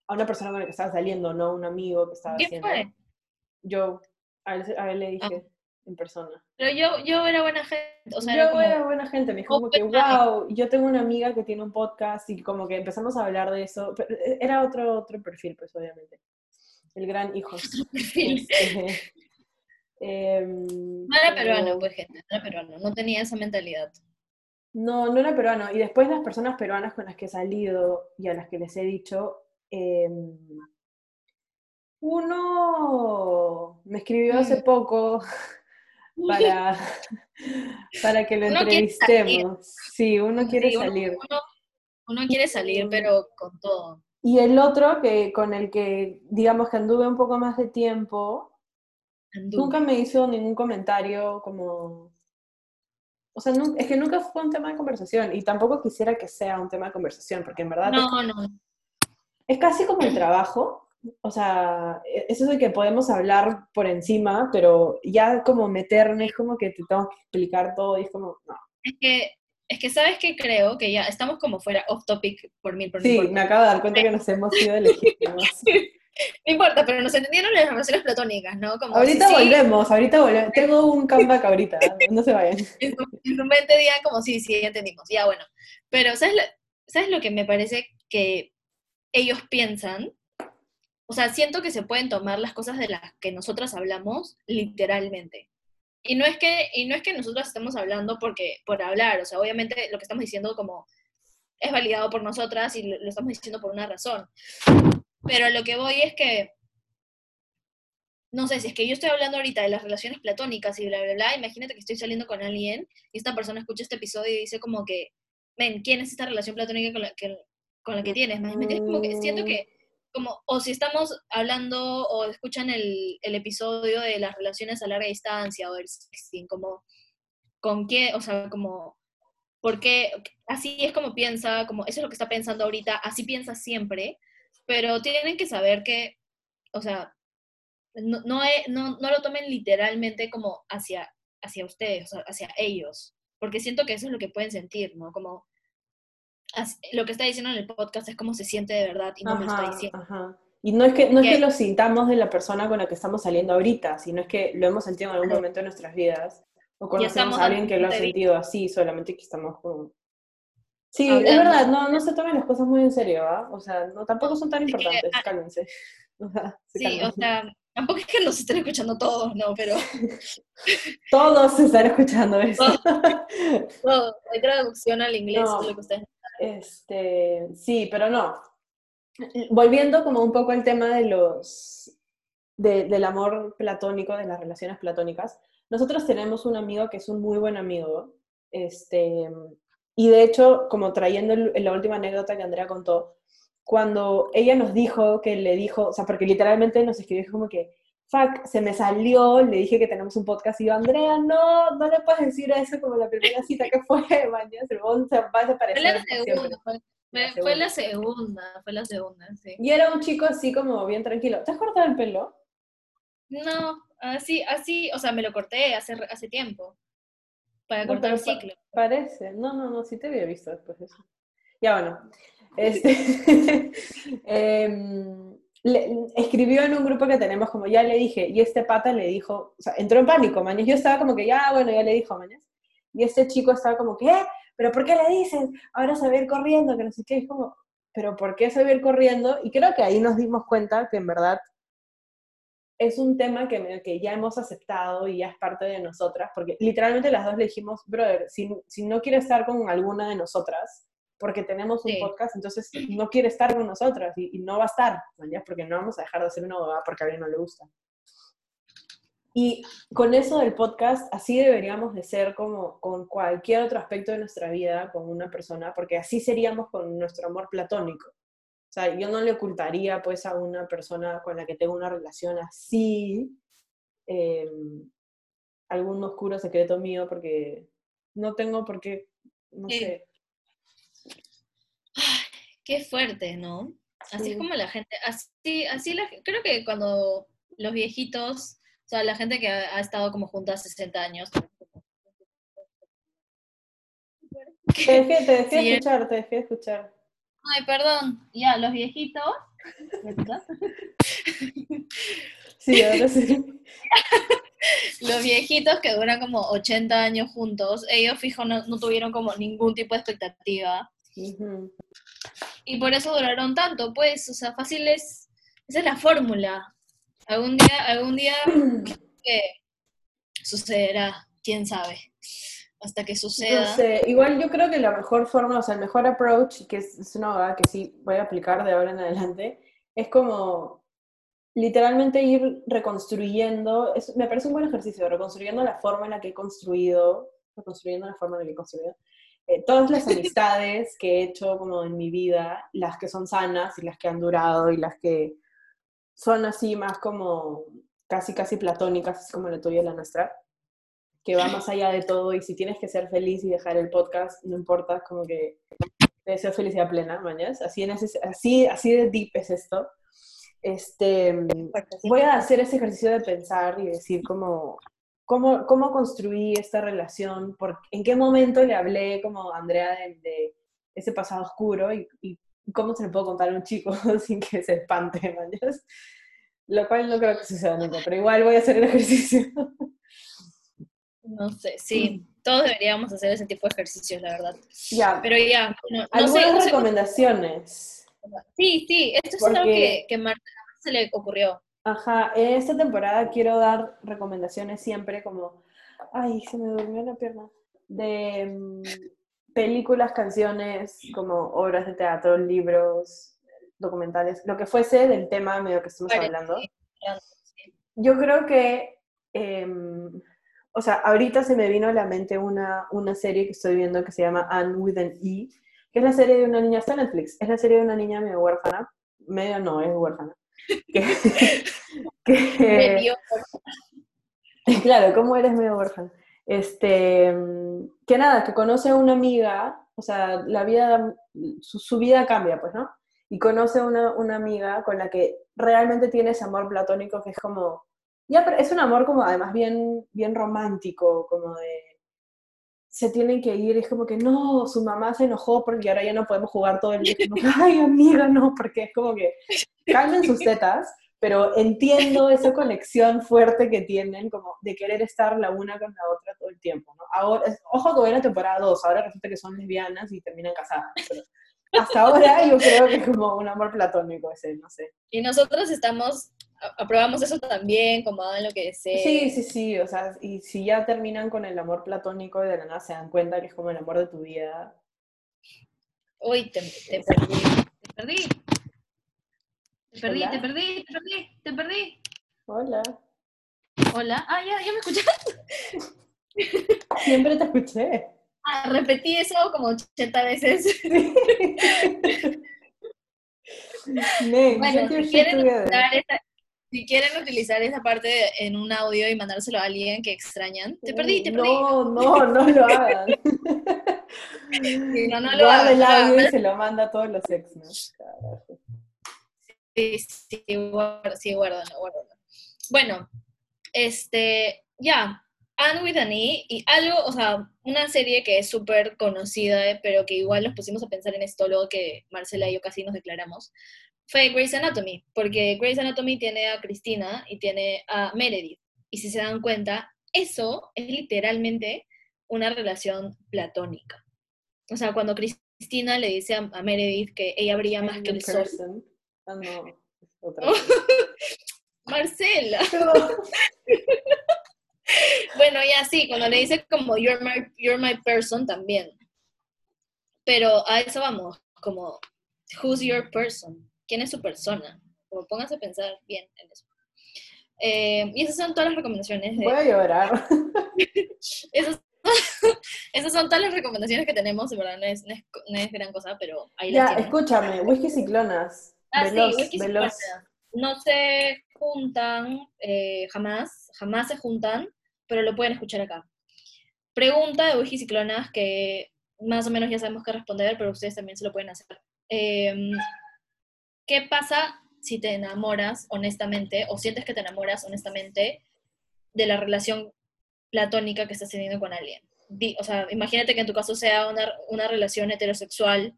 Speaker 2: a una persona con la que estaba saliendo, no un amigo que estaba
Speaker 1: ¿Quién Fue?
Speaker 2: Yo. A él, le dije ah. En persona.
Speaker 1: Pero yo, yo era buena gente. O sea,
Speaker 2: yo era, buena gente. Me dijo como que, wow, yo tengo una amiga que tiene un podcast y como que empezamos a hablar de eso. Eh, era otro, otro perfil, pues obviamente. El gran hijo. [laughs]
Speaker 1: Este, [laughs] em, no era peruano, pues gente, no era peruano, no tenía esa mentalidad.
Speaker 2: No, no era peruano. Y después las personas peruanas con las que he salido y a las que les he dicho, eh, uno me escribió hace mm. poco [laughs] para, [laughs] para que lo entrevistemos. Sí, uno quiere salir.
Speaker 1: Uno, quiere salir, pero con todo.
Speaker 2: Y el otro, que con el que, digamos que anduve un poco más de tiempo, nunca me hizo ningún comentario como... O sea, es que nunca fue un tema de conversación y tampoco quisiera que sea un tema de conversación, porque en verdad...
Speaker 1: No, no.
Speaker 2: Es casi como el trabajo, o sea, e-, eso es de que podemos hablar por encima, pero ya como meterme es como que te tengo que explicar todo y es como, no.
Speaker 1: Es que Es que sabes que creo que ya estamos como fuera off topic por mí. Por
Speaker 2: sí, me acabo de dar cuenta que nos hemos sido legítimos. [laughs]
Speaker 1: no importa, pero nos entendieron las relaciones platónicas, ¿no?
Speaker 2: Como ahorita volvemos, ahorita volvemos. Tengo un comeback ahorita, no se vayan. [laughs]
Speaker 1: En su, mente digan como, sí, sí, ya entendimos, ya bueno. Pero ¿sabes ¿sabes lo que me parece que ellos piensan? O sea, siento que se pueden tomar las cosas de las que nosotras hablamos literalmente. Y no es que, y no es que nosotros estemos hablando porque, por hablar, o sea, obviamente lo que estamos diciendo como es validado por nosotras y lo, estamos diciendo por una razón. Pero lo que voy es que, no sé, si es que yo estoy hablando ahorita de las relaciones platónicas y bla, bla, bla, imagínate que estoy saliendo con alguien y esta persona escucha este episodio y dice como que, ven, ¿quién es esta relación platónica con la que, con la que tienes? ¿Me Como que siento que o si estamos hablando o escuchan el, episodio de las relaciones a larga distancia o el sexting, como, con qué, o sea, como, porque así es como piensa, como, eso es lo que está pensando ahorita, así piensa siempre, pero tienen que saber que, o sea, no, no, no, lo tomen literalmente como hacia, hacia ustedes, hacia ellos, porque siento que eso es lo que pueden sentir, ¿no? Como, lo que está diciendo en el podcast es cómo se siente de verdad y no me lo está diciendo.
Speaker 2: Y no es que, no es que lo sintamos de la persona con la que estamos saliendo ahorita, sino es que lo hemos sentido en algún momento de nuestras vidas. O conocemos a alguien que lo ha sentido así, solamente que estamos como... Sí, es verdad, no, no se tomen las cosas muy en serio, ¿ah? O sea, no, tampoco son tan importantes, ah, cálmense. [laughs]
Speaker 1: sí, o sea, tampoco es que nos estén escuchando todos, no, pero... [laughs]
Speaker 2: todos están escuchando [laughs] eso.
Speaker 1: Todo, hay traducción al inglés, lo que ustedes
Speaker 2: este, sí, pero no. Volviendo como un poco al tema de los, del amor platónico, de las relaciones platónicas, nosotros tenemos un amigo que es un muy buen amigo, este, y de hecho, como trayendo la última anécdota que Andrea contó, cuando ella nos dijo que le dijo, o sea, porque literalmente nos escribió como que, fuck, se me salió, le dije que tenemos un podcast y yo, Andrea, no, no le puedes decir eso como la primera cita que fue, mañana, se va a desaparecer.
Speaker 1: Fue la segunda, fue, fue, la segunda, fue la segunda, sí.
Speaker 2: Y era un chico así como bien tranquilo. ¿Te has cortado el pelo?
Speaker 1: No, así, así, o sea, me lo corté hace, hace tiempo, para cortar el ciclo.
Speaker 2: parece, no, no, no, sí te había visto después de eso. Ya bueno, [laughs] este... [laughs] eh, escribió en un grupo que tenemos, como ya le dije, y este pata le dijo, o entró en pánico, mañas. Yo estaba como que, ya, bueno, ya le dijo, mañas. Y este chico estaba como que. ¿Pero por qué le dices? Ahora se va a ir corriendo, que no sé qué. Es como, ¿pero por qué se va a ir corriendo? Y creo que ahí nos dimos cuenta que en verdad es un tema que, que ya hemos aceptado y ya es parte de nosotras, porque literalmente las dos le dijimos, brother, si, si no quiere estar con alguna de nosotras, porque tenemos un podcast, entonces no quiere estar con nosotras y, no va a estar, ¿ya? porque no vamos a dejar de hacer una boda porque a alguien no le gusta. Y con eso del podcast, así deberíamos de ser como con cualquier otro aspecto de nuestra vida con una persona, porque así seríamos con nuestro amor platónico. O sea, yo no le ocultaría pues a una persona con la que tengo una relación así em, algún oscuro secreto mío, porque no tengo por qué, no sé, [sighs]
Speaker 1: Qué fuerte, ¿no? Así es como la gente, así, así la, creo que cuando los viejitos, o sea, la gente que ha, estado como junta 60 años.
Speaker 2: Te dejé, te dejé escuchar, te dejé escuchar.
Speaker 1: Ay, perdón, ya, los viejitos. [laughs]
Speaker 2: sí, ahora sí. [laughs]
Speaker 1: los viejitos que duran como 80 años juntos, ellos fijo no, tuvieron como ningún tipo de expectativa. Y por eso duraron tanto, pues, o sea, fácil es, esa es la fórmula. Algún día, algún día [clears throat] sucederá, quién sabe. Hasta que suceda.
Speaker 2: No sé, igual yo creo que la mejor forma, o sea, el mejor approach, que es, es una que sí voy a aplicar de ahora en adelante, es como literalmente ir reconstruyendo, me parece un buen ejercicio, reconstruyendo la forma en la que he construido, reconstruyendo la forma en la que he construido, eh, todas las amistades que he hecho como en mi vida, las que son sanas y las que han durado y las que son así más como casi casi platónicas, así como la tuya y la nuestra, que va más allá de todo y si tienes que ser feliz y dejar el podcast, no importa, como que te deseo felicidad plena, mañas. Así, en así, así de deep es esto. Este, voy a hacer ese ejercicio de pensar y decir como, cómo, cómo construí esta relación, por, en qué momento le hablé como Andrea de, ese pasado oscuro y, y, cómo se le puedo contar a un chico [laughs] sin que se espante, mañas. Lo cual no creo que suceda nunca, pero igual voy a hacer el ejercicio.
Speaker 1: No sé, sí, todos deberíamos hacer ese tipo de ejercicios, la verdad.
Speaker 2: Ya.
Speaker 1: Pero ya,
Speaker 2: no, Algunas recomendaciones.
Speaker 1: Sí, sí, esto es algo que, que Marta se le ocurrió.
Speaker 2: Ajá, esta temporada quiero dar recomendaciones siempre como, ay, se me durmió la pierna, de mm, películas, canciones, como obras de teatro, libros, documentales, lo que fuese del tema medio que estamos hablando. Yo creo que, em, o sea, ahorita se me vino a la mente una, una serie que estoy viendo que se llama Anne with an E, que es la serie de una niña, está en Netflix, es la serie de una niña medio huérfana, medio no, es huérfana, que, [laughs] [laughs] claro, ¿cómo eres medio huérfano? Este, que nada, que conoce a una amiga, o sea, la vida, su, vida cambia, pues, ¿no? Y conoce a una, una, amiga con la que realmente tiene ese amor platónico que es como, ya, pero es un amor como además bien, bien romántico, como de, se tienen que ir, es como que no, su mamá se enojó porque ahora ya no podemos jugar todo el día. Ay, amiga, no, porque es como que calmen sus tetas, pero entiendo esa conexión fuerte que tienen, como de querer estar la una con la otra todo el tiempo. Ahora, ojo que voy a la temporada 2, ahora resulta que son lesbianas y terminan casadas, pero hasta ahora [laughs] yo creo que es como un amor platónico ese, no sé.
Speaker 1: Y nosotros estamos aprobamos eso también, como hagan lo que deseen.
Speaker 2: Sí, sí, sí, o sea, y si ya terminan con el amor platónico y de la nada se dan cuenta que es como el amor de tu vida.
Speaker 1: Uy, te, perdí, te perdí. Te perdí, te perdí, te perdí, te perdí.
Speaker 2: Hola.
Speaker 1: Hola. Ah, ya, ya me escuchaste. [laughs]
Speaker 2: Siempre te escuché.
Speaker 1: Ah, repetí eso como 80 veces. [laughs] bueno, si quieren, si quieren utilizar esa parte en un audio y mandárselo a alguien que extrañan, te perdí, te perdí.
Speaker 2: No, no, no lo hagan.
Speaker 1: no, no lo Guarda
Speaker 2: el audio y se lo manda a todos los ex, ¿no?
Speaker 1: Sí, sí, guárdalo, sí, guárdalo, guárdalo. Bueno, este, ya, Anne with an E, y algo, o sea, una serie que es súper conocida, pero que igual nos pusimos a pensar en esto luego que Marcela y yo casi nos declaramos, fue Grey's Anatomy, porque Grey's Anatomy tiene a Cristina y tiene a Meredith. Y si se dan cuenta, eso es literalmente una relación platónica. O sea, cuando Cristina le dice a, Meredith que ella brilla más que el sol. Ah, no, otra [laughs] Marcela. [laughs] bueno, ya sí, cuando le dice como you're my, you're my person también. Pero a eso vamos, como who's your person? quién es su persona. Como pónganse a pensar bien en eso. Eh, y esas son todas las recomendaciones.
Speaker 2: Voy a llorar. [laughs] [laughs]
Speaker 1: esas, son todas las recomendaciones que tenemos, en verdad no es, no es, gran cosa, pero ahí
Speaker 2: Ya, escúchame, whisky ciclonas.
Speaker 1: Ah, sí, whisky ciclonas. No se juntan eh, jamás, jamás se juntan, pero lo pueden escuchar acá. Pregunta de whisky ciclonas que más o menos ya sabemos qué responder, pero ustedes también se lo pueden hacer. Eh, ¿qué pasa si te enamoras honestamente o sientes que te enamoras honestamente de la relación platónica que estás teniendo con alguien? o sea, imagínate que en tu caso sea una, relación heterosexual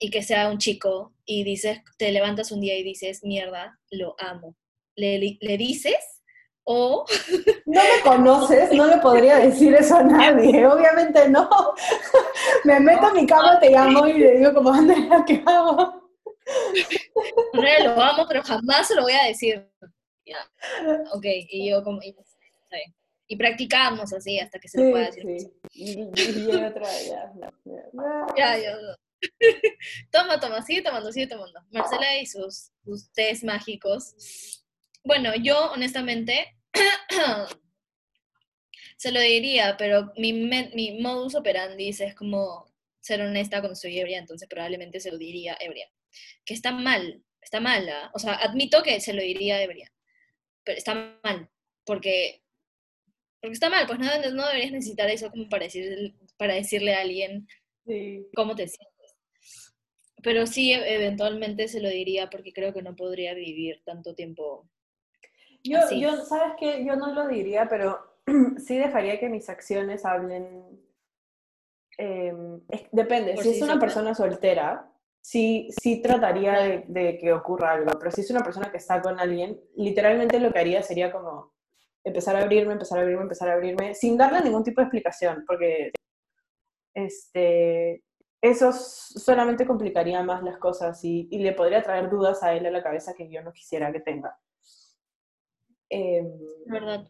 Speaker 1: y que sea un chico y dices, te levantas un día y dices, mierda, lo amo. ¿Le, le dices? O...
Speaker 2: No me conoces, no le podría decir eso a nadie, [laughs] obviamente no. [laughs] Me meto en mi cama, te llamo y le digo como, Andrea, ¿qué hago?
Speaker 1: lo amo, pero jamás se lo voy a decir. Ya. Ok, y yo como... Y, practicamos así hasta que se lo pueda decir.
Speaker 2: Sí. Y, otra ya.
Speaker 1: Ya, ya. [laughs] toma, toma, sigue tomando, sigue tomando. Marcela y sus, sus tés mágicos. Bueno, yo honestamente [coughs] se lo diría, pero mi, mi modus operandi es como ser honesta cuando soy ebria, entonces probablemente se lo diría ebria que está mal, está mala. O sea, admito que se lo diría debería, pero está mal, porque, porque está mal, pues no, no deberías necesitar eso como para, decir, para decirle a alguien cómo te sientes. Pero sí, eventualmente se lo diría porque creo que no podría vivir tanto tiempo.
Speaker 2: Yo, yo, ¿sabes qué? Yo no lo diría, pero [clears throat] sí dejaría que mis acciones hablen. Em, depende, si es una persona soltera, sí, sí trataría de, de, que ocurra algo, pero si es una persona que está con alguien, literalmente lo que haría sería como empezar a abrirme, empezar a abrirme, empezar a abrirme, sin darle ningún tipo de explicación, porque este, eso solamente complicaría más las cosas y, y, le podría traer dudas a él a la cabeza que yo no quisiera que tenga.
Speaker 1: Eh, ¿Verdad?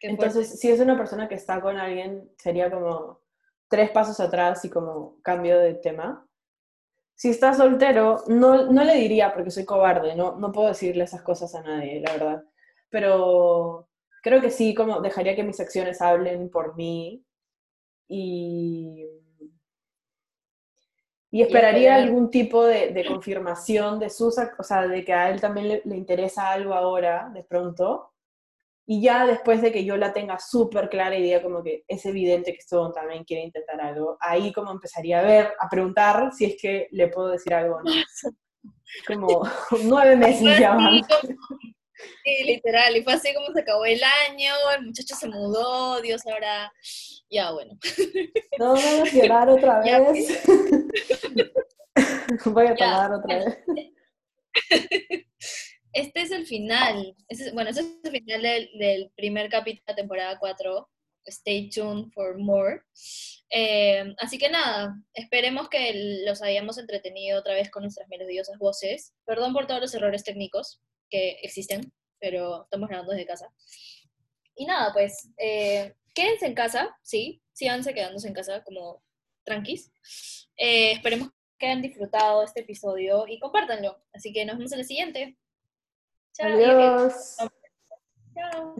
Speaker 2: entonces, si es una persona que está con alguien, sería como tres pasos atrás y como cambio de tema. Si está soltero, no, no le diría porque soy cobarde, no, no puedo decirle esas cosas a nadie, la verdad. Pero creo que sí, como dejaría que mis acciones hablen por mí y, y esperaría algún tipo de, [clears throat] confirmación de sus, o sea, de que a él también le, interesa algo ahora, de pronto, y ya después de que yo la tenga súper clara y diga como que es evidente que esto también quiere intentar algo, ahí como empezaría a ver, a preguntar si es que le puedo decir algo o no. [laughs] Como [laughs] nueve meses ya van.
Speaker 1: Sí, literal, y fue así como se acabó el año, el muchacho se mudó, Dios ahora, ya bueno.
Speaker 2: No a llorar otra [laughs] vez. [laughs] Voy a tomar otra vez. [laughs]
Speaker 1: Este es el final, bueno, este es el final del, primer capítulo de temporada 4. Stay tuned for more. Eh, así que nada, esperemos que los hayamos entretenido otra vez con nuestras melodiosas voces. Perdón por todos los errores técnicos que existen, pero estamos grabando desde casa. Y nada, pues, eh, quédense en casa, sí, síganse quedándose en casa como tranquis. Eh, esperemos que hayan disfrutado este episodio y compártanlo. Así que nos vemos en el siguiente.
Speaker 2: Chao. Adiós.
Speaker 1: Chao.